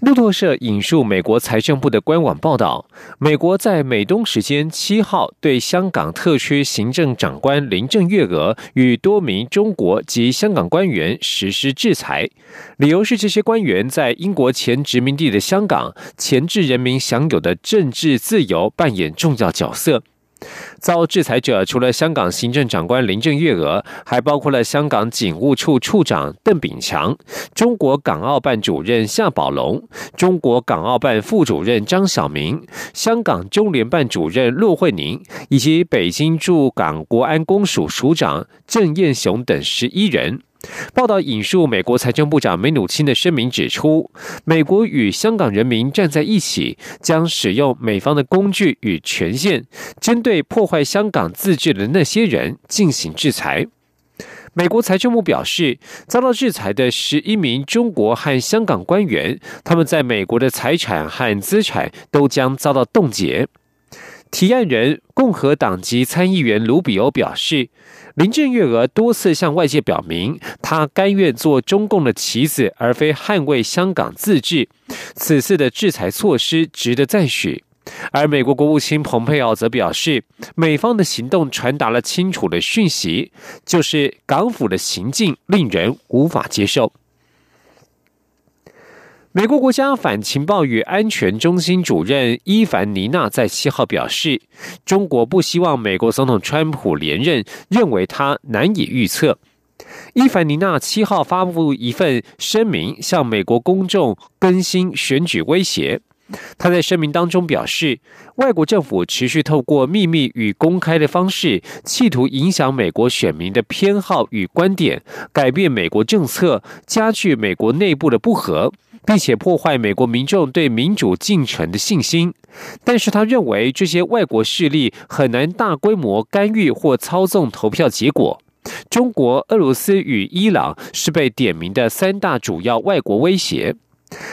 路透社引述美国财政部的官网报道，美国在美东时间七号对香港特区行政长官林郑月娥与多名中国及香港官员实施制裁，理由是这些官员在英国前殖民地的香港前置人民享有的政治自由扮演重要角色。遭制裁者除了香港行政长官林郑月娥，还包括了香港警务处处长邓炳强、中国港澳办主任夏宝龙、中国港澳办副主任张晓明、香港中联办主任骆惠宁，以及北京驻港国安公署署长郑燕雄等十一人。报道引述美国财政部长梅努钦的声明指出，美国与香港人民站在一起，将使用美方的工具与权限，针对破坏香港自治的那些人进行制裁。美国财政部表示，遭到制裁的十一名中国和香港官员，他们在美国的财产和资产都将遭到冻结。提案人共和党籍参议员卢比欧表示，林郑月娥多次向外界表明，她甘愿做中共的棋子，而非捍卫香港自治。此次的制裁措施值得赞许。而美国国务卿蓬佩奥则表示，美方的行动传达了清楚的讯息，就是港府的行径令人无法接受。美国国家反情报与安全中心主任伊凡尼娜在七号表示，中国不希望美国总统川普连任，认为他难以预测。伊凡尼娜七号发布一份声明，向美国公众更新选举威胁。他在声明当中表示，外国政府持续透过秘密与公开的方式，企图影响美国选民的偏好与观点，改变美国政策，加剧美国内部的不和。并且破坏美国民众对民主进程的信心，但是他认为这些外国势力很难大规模干预或操纵投票结果。中国、俄罗斯与伊朗是被点名的三大主要外国威胁。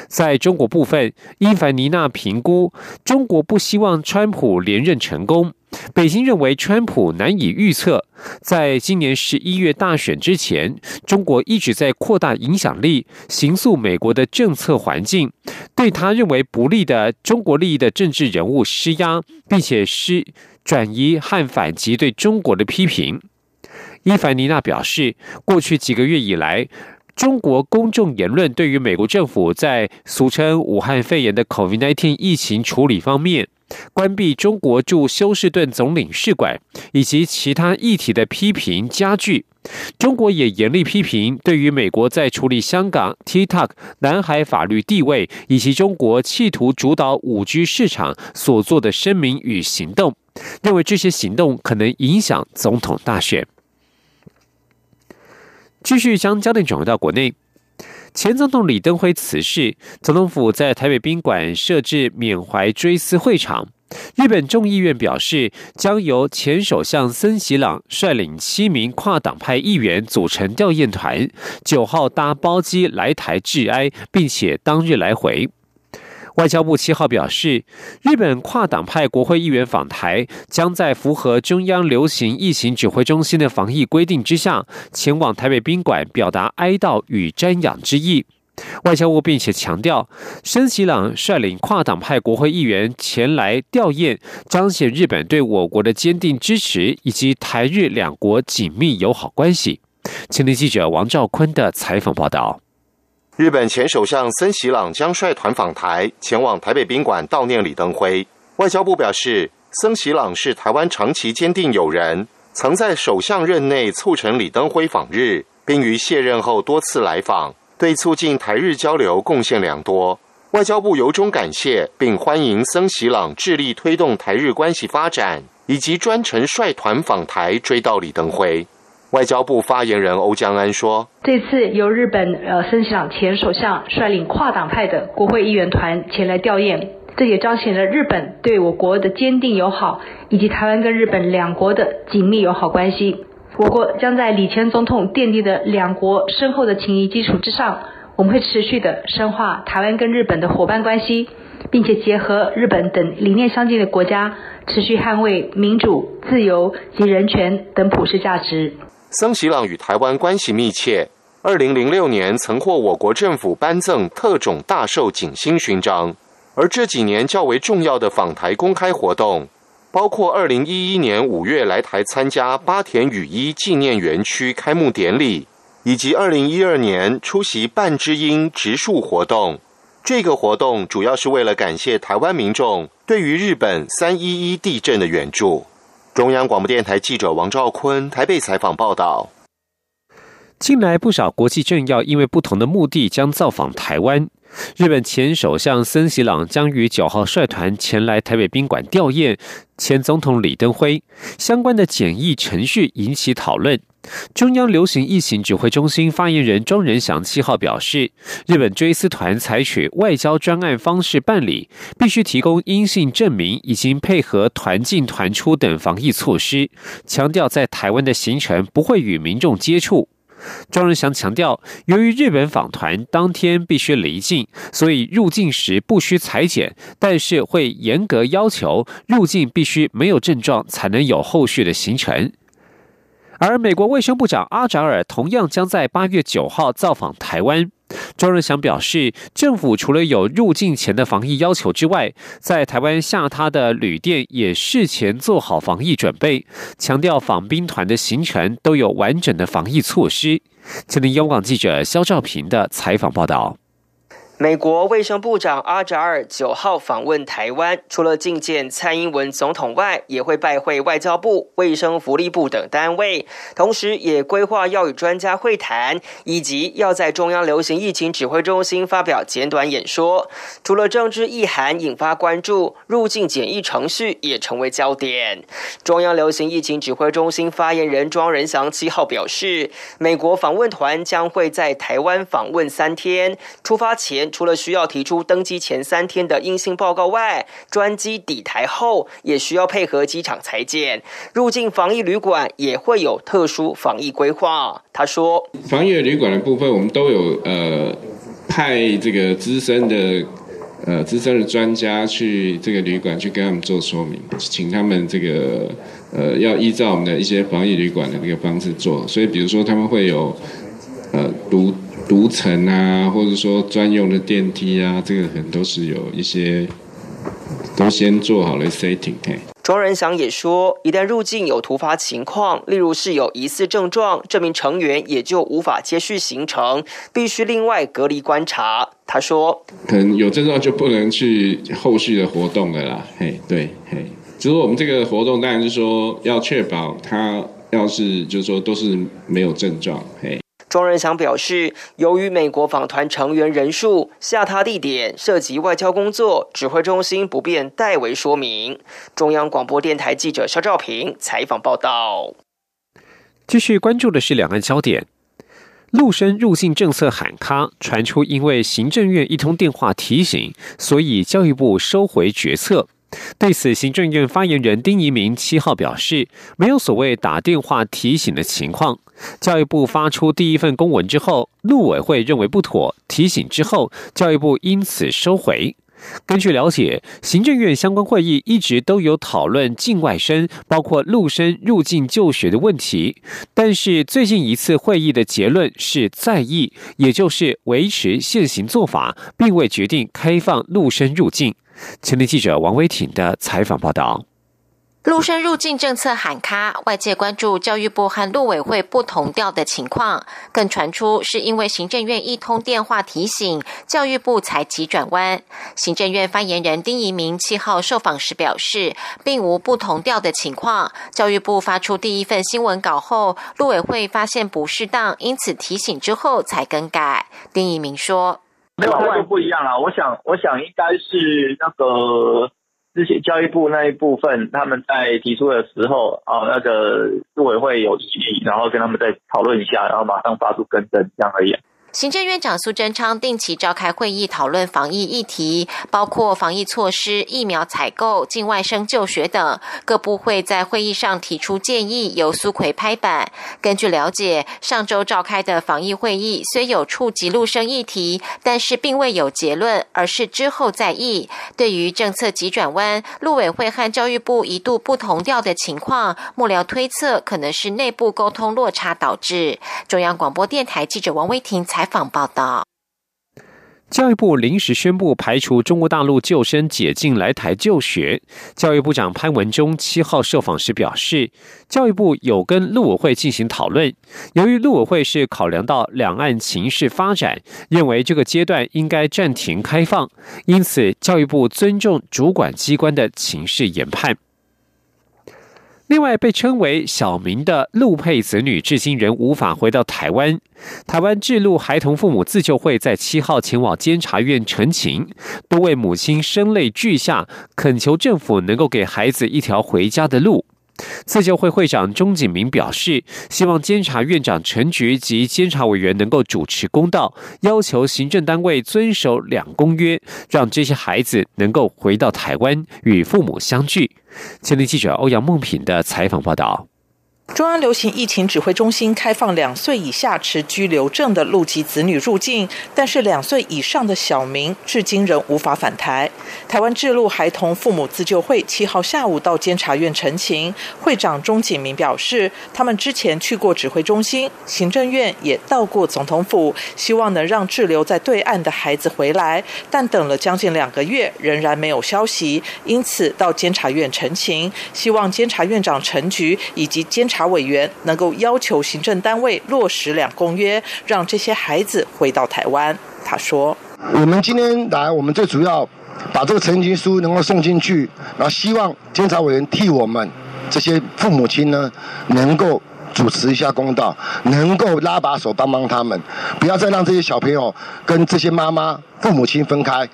在中国部分，伊凡尼娜评估，中国不希望川普连任成功。北京认为川普难以预测，在今年十一月大选之前，中国一直在扩大影响力，形塑美国的政策环境，对他认为不利的中国利益的政治人物施压，并且施转移和反击对中国的批评。伊凡尼娜表示，过去几个月以来，中国公众言论对于美国政府在俗称武汉肺炎的 COVID-19 疫情处理方面。关闭中国驻休斯顿总领事馆以及其他议题的批评加剧，中国也严厉批评对于美国在处理香港、TikTok、南海法律地位以及中国企图主导五 G 市场所做的声明与行动，认为这些行动可能影响总统大选。继续将焦点转回到国内。前总统李登辉辞世，总统府在台北宾馆设置缅怀追思会场。日本众议院表示，将由前首相森喜朗率领七名跨党派议员组成吊唁团，九号搭包机来台致哀，并且当日来回。外交部七号表示，日本跨党派国会议员访台，将在符合中央流行疫情指挥中心的防疫规定之下，前往台北宾馆表达哀悼与瞻仰之意。外交部并且强调，申喜朗率领跨党派国会议员前来吊唁，彰显日本对我国的坚定支持，以及台日两国紧密友好关系。青年记者王兆坤的采访报道。日本前首相森喜朗将率团访台，前往台北宾馆悼念李登辉。外交部表示，森喜朗是台湾长期坚定友人，曾在首相任内促成李登辉访日，并于卸任后多次来访，对促进台日交流贡献良多。外交部由衷感谢，并欢迎森喜朗致力推动台日关系发展，以及专程率团访台追悼李登辉。外交部发言人欧江安说：“这次由日本呃森喜朗前首相率领跨党派的国会议员团前来吊唁，这也彰显了日本对我国的坚定友好，以及台湾跟日本两国的紧密友好关系。我国将在李前总统奠定的两国深厚的情谊基础之上，我们会持续的深化台湾跟日本的伙伴关系，并且结合日本等理念相近的国家，持续捍卫民主、自由及人权等普世价值。森喜朗与台湾关系密切，二零零六年曾获我国政府颁赠特种大寿锦星勋章，而这几年较为重要的访台公开活动。包括二零一一年五月来台参加八田雨衣纪念园区开幕典礼，以及二零一二年出席半之音植树活动。这个活动主要是为了感谢台湾民众对于日本三一一地震的援助。中央广播电台记者王兆坤台北采访报道。近来不少国际政要因为不同的目的将造访台湾。日本前首相森喜朗将于九号率团前来台北宾馆吊唁前总统李登辉，相关的检疫程序引起讨论。中央流行疫情指挥中心发言人庄仁祥七号表示，日本追思团采取外交专案方式办理，必须提供阴性证明，已经配合团进团出等防疫措施，强调在台湾的行程不会与民众接触。庄仁祥强调，由于日本访团当天必须离境，所以入境时不需裁剪，但是会严格要求入境必须没有症状才能有后续的行程。而美国卫生部长阿扎尔同样将在八月九号造访台湾。庄仁祥表示，政府除了有入境前的防疫要求之外，在台湾下榻的旅店也事前做好防疫准备，强调访宾团的行程都有完整的防疫措施。吉林央广记者肖兆平的采访报道。美国卫生部长阿扎尔九号访问台湾，除了觐见蔡英文总统外，也会拜会外交部、卫生福利部等单位，同时也规划要与专家会谈，以及要在中央流行疫情指挥中心发表简短演说。除了政治意涵引发关注，入境检疫程序也成为焦点。中央流行疫情指挥中心发言人庄仁祥七号表示，美国访问团将会在台湾访问三天，出发前。除了需要提出登机前三天的阴性报告外，专机抵台后也需要配合机场裁剪。入境防疫旅馆也会有特殊防疫规划。他说：“防疫旅馆的部分，我们都有呃派这个资深的呃资深的专家去这个旅馆去跟他们做说明，请他们这个呃要依照我们的一些防疫旅馆的这个方式做。所以，比如说他们会有呃独。”独层啊，或者说专用的电梯啊，这个可能都是有一些都先做好了 setting。庄仁祥也说，一旦入境有突发情况，例如是有疑似症状，这名成员也就无法接续行程，必须另外隔离观察。他说，可能有症状就不能去后续的活动了啦。嘿，对，嘿，只是我们这个活动当然是说要确保他要是就是说都是没有症状，嘿。庄仁祥表示，由于美国访团成员人数、下榻地点涉及外交工作，指挥中心不便代为说明。中央广播电台记者肖兆平采访报道。继续关注的是两岸焦点，陆生入境政策喊卡，传出因为行政院一通电话提醒，所以教育部收回决策。对此，行政院发言人丁仪明七号表示，没有所谓打电话提醒的情况。教育部发出第一份公文之后，陆委会认为不妥，提醒之后，教育部因此收回。根据了解，行政院相关会议一直都有讨论境外生，包括陆生入境就学的问题，但是最近一次会议的结论是在意，也就是维持现行做法，并未决定开放陆生入境。前天记者王威挺的采访报道。陆生入境政策喊卡，外界关注教育部和陆委会不同调的情况，更传出是因为行政院一通电话提醒，教育部才急转弯。行政院发言人丁仪明七号受访时表示，并无不同调的情况。教育部发出第一份新闻稿后，陆委会发现不适当，因此提醒之后才更改。丁仪明说：“没有态度不一样啊，我想，我想应该是那个。”之前教育部那一部分，他们在提出的时候，啊，那个组委会有异议，然后跟他们再讨论一下，然后马上发出更正，这样而已。行政院长苏贞昌定期召开会议，讨论防疫议题，包括防疫措施、疫苗采购、境外生就学等。各部会在会议上提出建议，由苏奎拍板。根据了解，上周召开的防疫会议虽有触及陆生议题，但是并未有结论，而是之后再议。对于政策急转弯，陆委会和教育部一度不同调的情况，幕僚推测可能是内部沟通落差导致。中央广播电台记者王威婷采访报道。教育部临时宣布排除中国大陆救生解禁来台就学。教育部长潘文忠七号受访时表示，教育部有跟陆委会进行讨论，由于陆委会是考量到两岸情势发展，认为这个阶段应该暂停开放，因此教育部尊重主管机关的情势研判。另外，被称为小明的陆佩子女至今仍无法回到台湾。台湾智路孩童父母自救会在七号前往监察院陈情，多位母亲声泪俱下，恳求政府能够给孩子一条回家的路。自救会会长钟景明表示，希望监察院长陈菊及监察委员能够主持公道，要求行政单位遵守两公约，让这些孩子能够回到台湾与父母相聚。前天记者欧阳梦品的采访报道。中央流行疫情指挥中心开放两岁以下持居留证的陆籍子女入境，但是两岁以上的小明至今仍无法返台。台湾智路孩童父母自救会七号下午到监察院陈情，会长钟景明表示，他们之前去过指挥中心、行政院，也到过总统府，希望能让滞留在对岸的孩子回来，但等了将近两个月，仍然没有消息，因此到监察院陈情，希望监察院长陈局以及监察。查委员能够要求行政单位落实两公约，让这些孩子回到台湾。他说：“我们今天来，我们最主要把这个陈情书能够送进去，然后希望监察委员替我们这些父母亲呢，能够主持一下公道，能够拉把手帮帮他们，不要再让这些小朋友跟这些妈妈、父母亲分开。”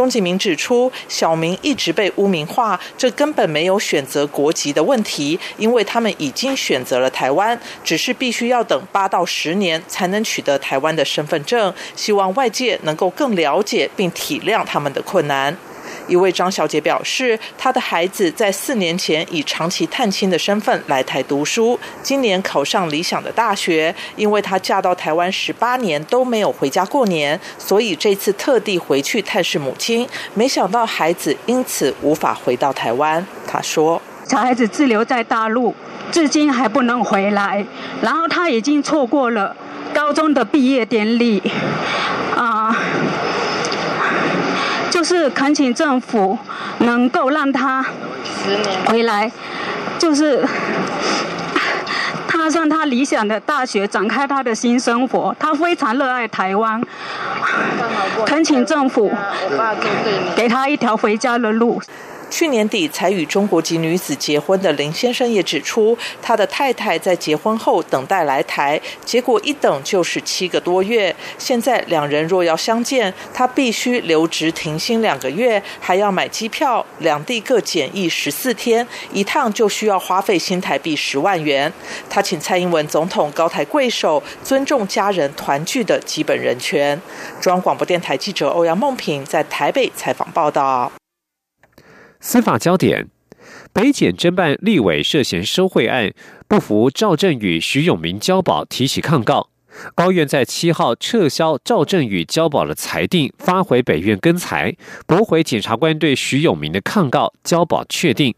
钟启明指出，小明一直被污名化，这根本没有选择国籍的问题，因为他们已经选择了台湾，只是必须要等八到十年才能取得台湾的身份证。希望外界能够更了解并体谅他们的困难。一位张小姐表示，她的孩子在四年前以长期探亲的身份来台读书，今年考上理想的大学。因为她嫁到台湾十八年都没有回家过年，所以这次特地回去探视母亲。没想到孩子因此无法回到台湾。她说：“小孩子滞留在大陆，至今还不能回来，然后他已经错过了高中的毕业典礼，啊。”就是恳请政府能够让他回来，就是 踏上他理想的大学，展开他的新生活。他非常热爱台湾，恳请政府给他一条回家的路。去年底才与中国籍女子结婚的林先生也指出，他的太太在结婚后等待来台，结果一等就是七个多月。现在两人若要相见，他必须留职停薪两个月，还要买机票，两地各检疫十四天，一趟就需要花费新台币十万元。他请蔡英文总统高抬贵手，尊重家人团聚的基本人权。中央广播电台记者欧阳梦平在台北采访报道。司法焦点：北检侦办立委涉嫌收贿案，不服赵振宇、徐永明交保，提起抗告。高院在七号撤销赵振宇交保的裁定，发回北院更裁，驳回检察官对徐永明的抗告，交保确定。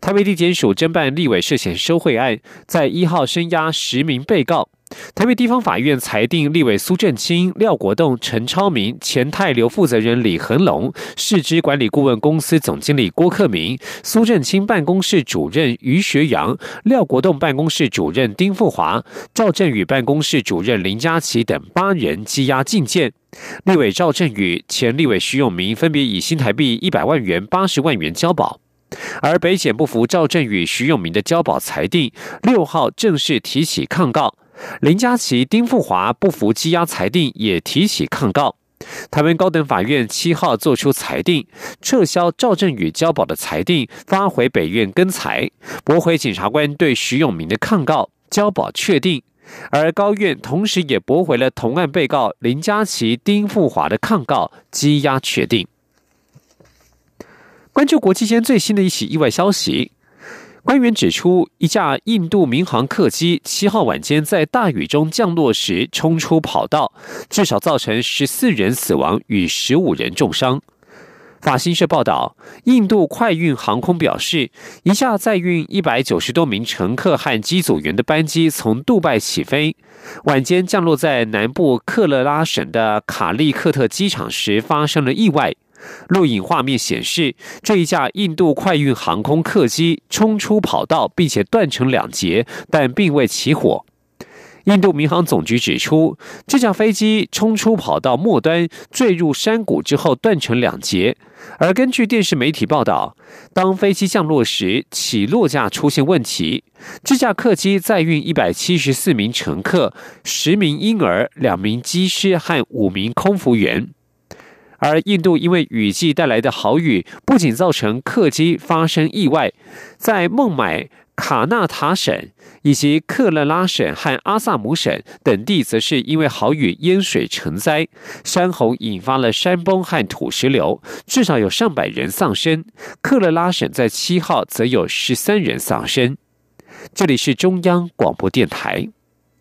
台北地检署侦办立委涉嫌收贿案，在一号声押十名被告。台北地方法院裁定，立委苏振清、廖国栋、陈超明、前泰流负责人李恒龙、市之管理顾问公司总经理郭克明、苏振清办公室主任于学阳、廖国栋办公室主任丁富华、赵振宇办公室主任林佳琪等八人羁押禁见。立委赵振宇、前立委徐永明分别以新台币一百万元、八十万元交保。而北检不服赵振宇、徐永明的交保裁定，六号正式提起抗告。林佳琪、丁富华不服羁押裁定，也提起抗告。台湾高等法院七号作出裁定，撤销赵振宇交保的裁定，发回北院更裁，驳回检察官对徐永明的抗告，交保确定。而高院同时也驳回了同案被告林佳琪、丁富华的抗告，羁押确定。关注国际间最新的一起意外消息，官员指出，一架印度民航客机七号晚间在大雨中降落时冲出跑道，至少造成十四人死亡与十五人重伤。法新社报道，印度快运航空表示，一架载运一百九十多名乘客和机组员的班机从杜拜起飞，晚间降落在南部克勒拉省的卡利克特机场时发生了意外。录影画面显示，这一架印度快运航空客机冲出跑道，并且断成两截，但并未起火。印度民航总局指出，这架飞机冲出跑道末端，坠入山谷之后断成两截。而根据电视媒体报道，当飞机降落时，起落架出现问题。这架客机载运一百七十四名乘客、十名婴儿、两名机师和五名空服员。而印度因为雨季带来的好雨，不仅造成客机发生意外，在孟买、卡纳塔省以及克勒拉省和阿萨姆省等地，则是因为好雨淹水成灾，山洪引发了山崩和土石流，至少有上百人丧生。克勒拉省在七号则有十三人丧生。这里是中央广播电台。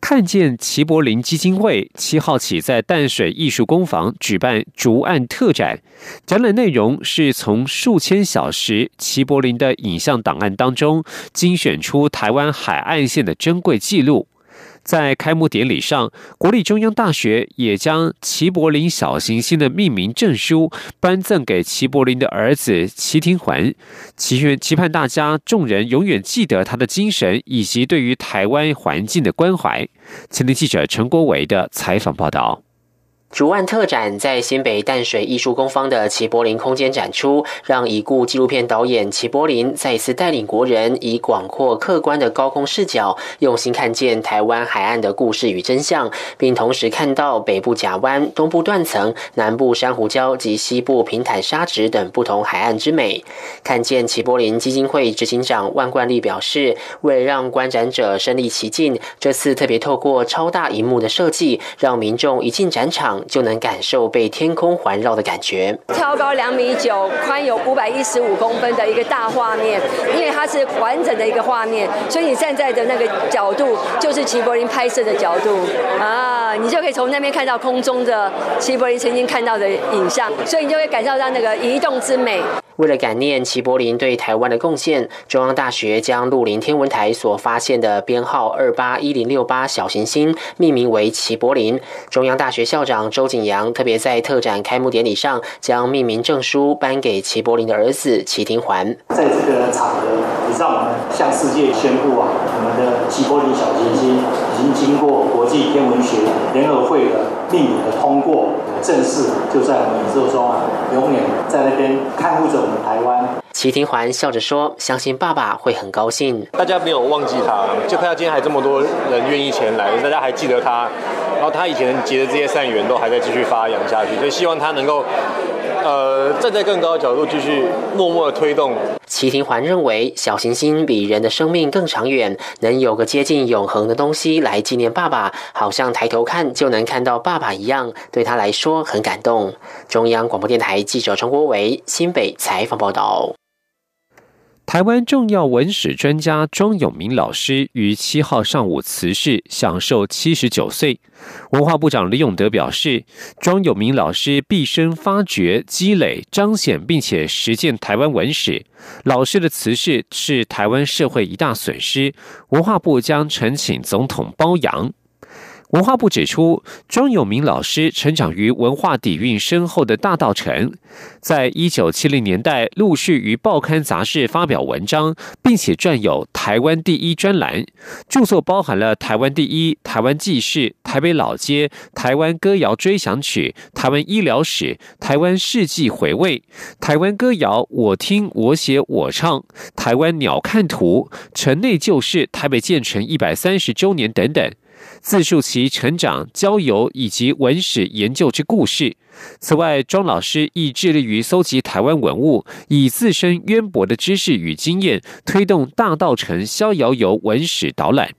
看见齐柏林基金会七号起在淡水艺术工坊举办竹案特展，展览内容是从数千小时齐柏林的影像档案当中精选出台湾海岸线的珍贵记录。在开幕典礼上，国立中央大学也将齐柏林小行星的命名证书颁赠给齐柏林的儿子齐廷桓，祈愿期盼大家众人永远记得他的精神以及对于台湾环境的关怀。前天记者陈国伟的采访报道。竹案特展在新北淡水艺术工坊的齐柏林空间展出，让已故纪录片导演齐柏林再一次带领国人以广阔客观的高空视角，用心看见台湾海岸的故事与真相，并同时看到北部甲湾、东部断层、南部珊瑚礁及西部平坦沙质等不同海岸之美。看见齐柏林基金会执行长万冠利表示，为了让观展者身临其境，这次特别透过超大荧幕的设计，让民众一进展场。就能感受被天空环绕的感觉。超高两米九，宽有五百一十五公分的一个大画面，因为它是完整的一个画面，所以你站在的那个角度就是齐柏林拍摄的角度啊，你就可以从那边看到空中的齐柏林曾经看到的影像，所以你就会感受到那个移动之美。为了感念齐柏林对台湾的贡献，中央大学将鹿林天文台所发现的编号二八一零六八小行星命名为齐柏林。中央大学校长周景阳特别在特展开幕典礼上，将命名证书颁给齐柏林的儿子齐廷环。在这个场合，也让我们向世界宣布啊，我们的齐柏林小行星已经经过国际天文学联合会的命名的通过，正式就在我们宇宙中啊，永远在那边看护着我们。台湾，齐廷环笑着说：“相信爸爸会很高兴。大家没有忘记他，就看到今天还这么多人愿意前来，大家还记得他，然后他以前结的这些善缘都还在继续发扬下去，所以希望他能够。”呃，站在更高的角度继续默默的推动。齐廷环认为，小行星比人的生命更长远，能有个接近永恒的东西来纪念爸爸，好像抬头看就能看到爸爸一样，对他来说很感动。中央广播电台记者张国伟新北采访报道。台湾重要文史专家庄永明老师于七号上午辞世，享受七十九岁。文化部长李永德表示，庄永明老师毕生发掘、积累、彰显并且实践台湾文史，老师的辞世是台湾社会一大损失，文化部将呈请总统褒扬。文化部指出，庄永明老师成长于文化底蕴深厚的大道城，在一九七零年代陆续于报刊杂志发表文章，并且撰有“台湾第一”专栏，著作包含了《台湾第一》《台湾纪事》《台北老街》《台湾歌谣追想曲》《台湾医疗史》《台湾世纪回味》《台湾歌谣我听我写我唱》《台湾鸟瞰图》《城内旧事》《台北建成一百三十周年》等等。自述其成长、交友以及文史研究之故事。此外，庄老师亦致力于搜集台湾文物，以自身渊博的知识与经验，推动大道城逍遥游文史导览。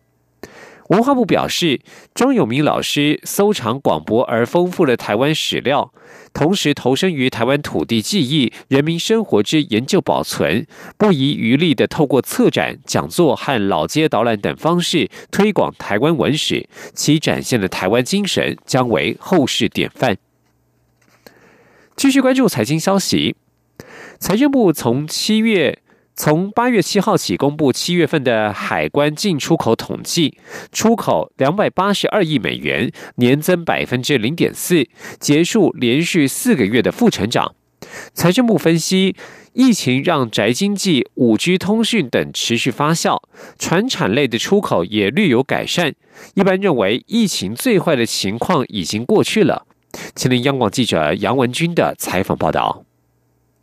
文化部表示，庄永明老师搜藏广博而丰富的台湾史料，同时投身于台湾土地记忆、人民生活之研究保存，不遗余力的透过策展、讲座和老街导览等方式推广台湾文史，其展现的台湾精神将为后世典范。继续关注财经消息，财政部从七月。从八月七号起公布七月份的海关进出口统计，出口两百八十二亿美元，年增百分之零点四，结束连续四个月的负成长。财政部分析，疫情让宅经济、五 G 通讯等持续发酵，船产类的出口也略有改善。一般认为，疫情最坏的情况已经过去了。请听央广记者杨文军的采访报道。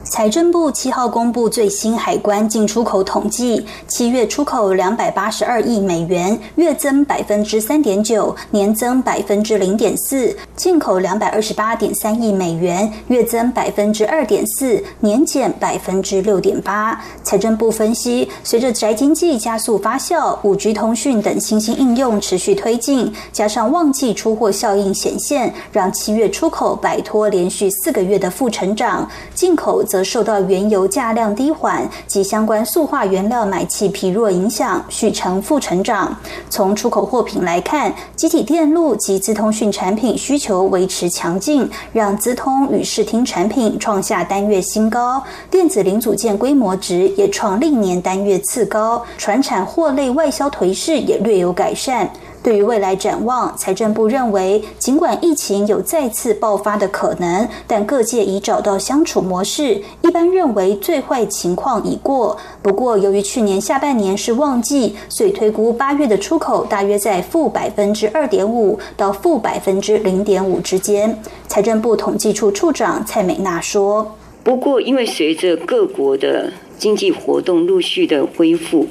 财政部七号公布最新海关进出口统计，七月出口两百八十二亿美元，月增百分之三点九，年增百分之零点四；进口两百二十八点三亿美元，月增百分之二点四，年减百分之六点八。财政部分析，随着宅经济加速发酵，五 G 通讯等新兴应用持续推进，加上旺季出货效应显现，让七月出口摆脱连续四个月的负成长，进口。则则受到原油价量低缓及相关塑化原料买气疲弱影响，续呈负成长。从出口货品来看，集体电路及资通讯产品需求维持强劲，让资通与视听产品创下单月新高。电子零组件规模值也创历年单月次高，船产货类外销颓势也略有改善。对于未来展望，财政部认为，尽管疫情有再次爆发的可能，但各界已找到相处模式，一般认为最坏情况已过。不过，由于去年下半年是旺季，所以推估八月的出口大约在负百分之二点五到负百分之零点五之间。财政部统计处处长蔡美娜说：“不过，因为随着各国的经济活动陆续的恢复。”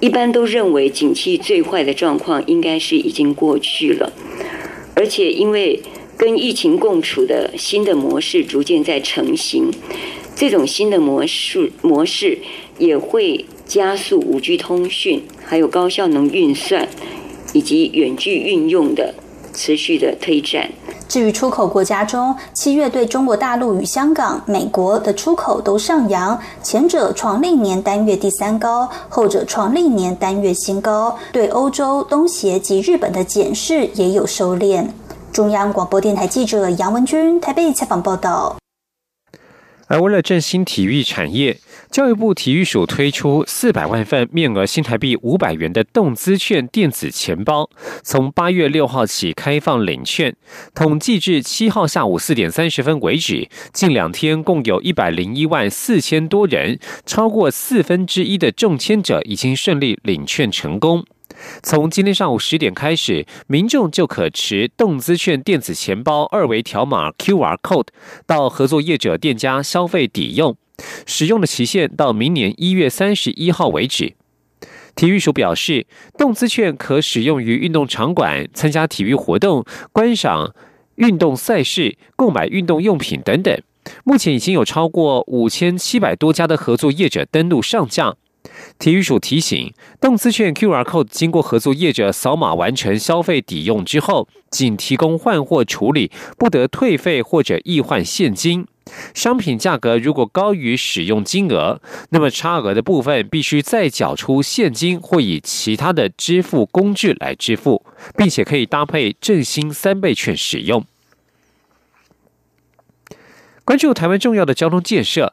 一般都认为景气最坏的状况应该是已经过去了，而且因为跟疫情共处的新的模式逐渐在成型，这种新的模式模式也会加速五 G 通讯、还有高效能运算以及远距运用的持续的推展。至于出口国家中，七月对中国大陆与香港、美国的出口都上扬，前者创历年单月第三高，后者创历年单月新高。对欧洲、东协及日本的检视也有收敛。中央广播电台记者杨文君台北采访报道。而为了振兴体育产业。教育部体育署推出四百万份面额新台币五百元的动资券电子钱包，从八月六号起开放领券。统计至七号下午四点三十分为止，近两天共有一百零一万四千多人，超过四分之一的中签者已经顺利领券成功。从今天上午十点开始，民众就可持动资券电子钱包二维条码 QR Code 到合作业者店家消费抵用。使用的期限到明年一月三十一号为止。体育署表示，动资券可使用于运动场馆、参加体育活动、观赏运动赛事、购买运动用品等等。目前已经有超过五千七百多家的合作业者登录上架。体育署提醒，动资券 QR Code 经过合作业者扫码完成消费抵用之后，仅提供换货处理，不得退费或者易换现金。商品价格如果高于使用金额，那么差额的部分必须再缴出现金或以其他的支付工具来支付，并且可以搭配振兴三倍券使用。关注台湾重要的交通建设。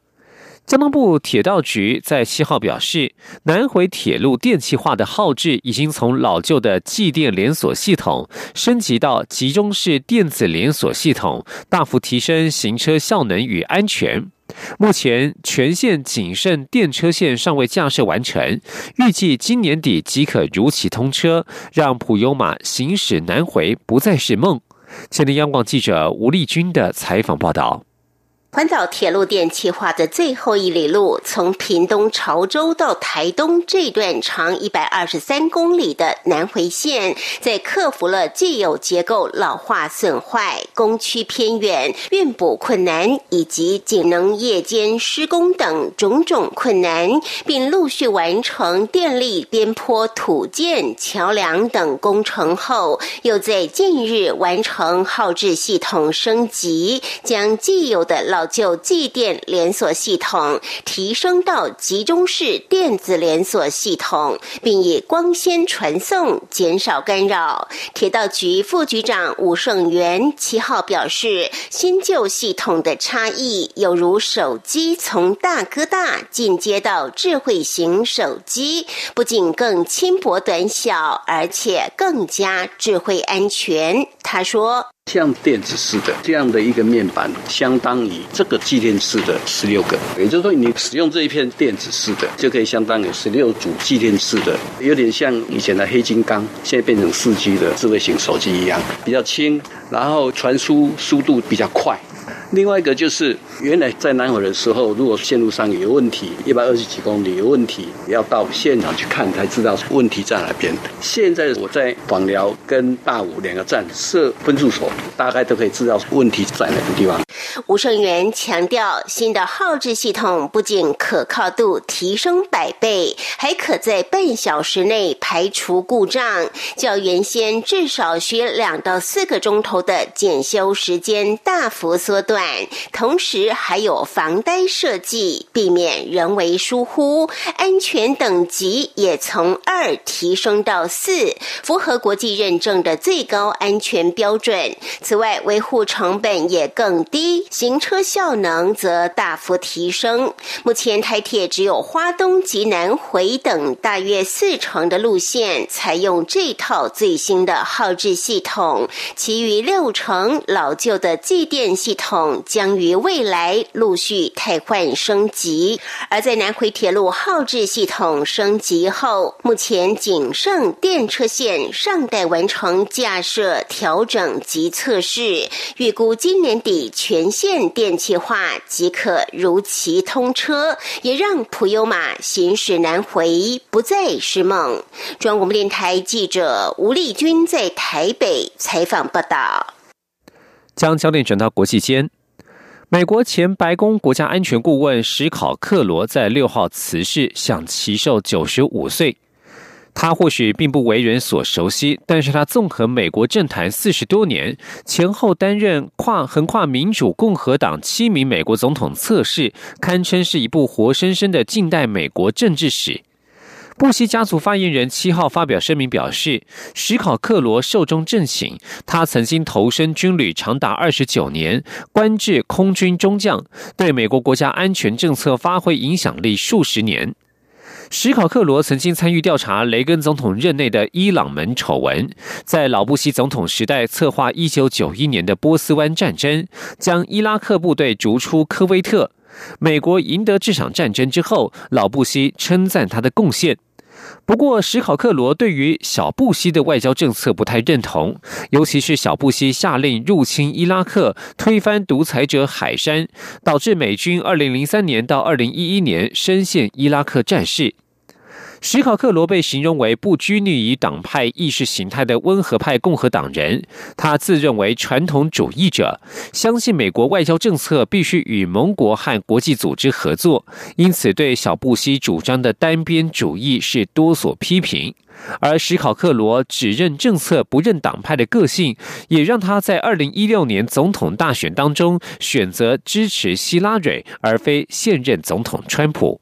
交通部铁道局在七号表示，南回铁路电气化的耗制已经从老旧的继电连锁系统升级到集中式电子连锁系统，大幅提升行车效能与安全。目前全线仅剩电车线尚未架设完成，预计今年底即可如期通车，让普悠马行驶南回不再是梦。前天央广记者吴丽君的采访报道。环岛铁路电气化的最后一里路，从屏东潮州到台东这段长一百二十三公里的南回线，在克服了既有结构老化损坏、工区偏远、运补困难以及仅能夜间施工等种种困难，并陆续完成电力边坡土建、桥梁等工程后，又在近日完成耗制系统升级，将既有的老就继电连锁系统提升到集中式电子连锁系统，并以光纤传送减少干扰。铁道局副局长吴胜元七号表示，新旧系统的差异有如手机从大哥大进阶到智慧型手机，不仅更轻薄短小，而且更加智慧安全。他说。像电子式的这样的一个面板，相当于这个继电式的十六个，也就是说，你使用这一片电子式的，就可以相当于十六组继电式的，有点像以前的黑金刚，现在变成四 G 的智慧型手机一样，比较轻，然后传输速度比较快。另外一个就是，原来在南回的时候，如果线路上有问题，一百二十几公里有问题，要到现场去看才知道问题在哪边。现在我在广寮跟大武两个站设分驻所，大概都可以知道问题在哪个地方。吴胜元强调，新的号志系统不仅可靠度提升百倍，还可在半小时内排除故障，较原先至少需两到四个钟头的检修时间大幅缩短。同时还有防呆设计，避免人为疏忽，安全等级也从二提升到四，符合国际认证的最高安全标准。此外，维护成本也更低，行车效能则大幅提升。目前台铁只有花东及南回等大约四成的路线采用这套最新的号志系统，其余六成老旧的继电系统。将于未来陆续替换升级，而在南回铁路号志系统升级后，目前仅剩电车线尚待完成架设、调整及测试，预估今年底全线电气化即可如期通车，也让普悠马行驶南回不再是梦。中央广播电台记者吴丽君在台北采访报道。将焦点转到国际间。美国前白宫国家安全顾问史考克罗在六号辞世，享其寿九十五岁。他或许并不为人所熟悉，但是他纵横美国政坛四十多年，前后担任跨横跨民主、共和党七名美国总统测试，堪称是一部活生生的近代美国政治史。布希家族发言人七号发表声明表示，史考克罗寿终正寝。他曾经投身军旅长达二十九年，官至空军中将，对美国国家安全政策发挥影响力数十年。史考克罗曾经参与调查雷根总统任内的伊朗门丑闻，在老布希总统时代策划一九九一年的波斯湾战争，将伊拉克部队逐出科威特。美国赢得这场战争之后，老布希称赞他的贡献。不过，史考克罗对于小布希的外交政策不太认同，尤其是小布希下令入侵伊拉克、推翻独裁者海山，导致美军2003年到2011年深陷伊拉克战事。史考克罗被形容为不拘泥于党派意识形态的温和派共和党人，他自认为传统主义者，相信美国外交政策必须与盟国和国际组织合作，因此对小布希主张的单边主义是多所批评。而史考克罗只认政策不认党派的个性，也让他在二零一六年总统大选当中选择支持希拉蕊，而非现任总统川普。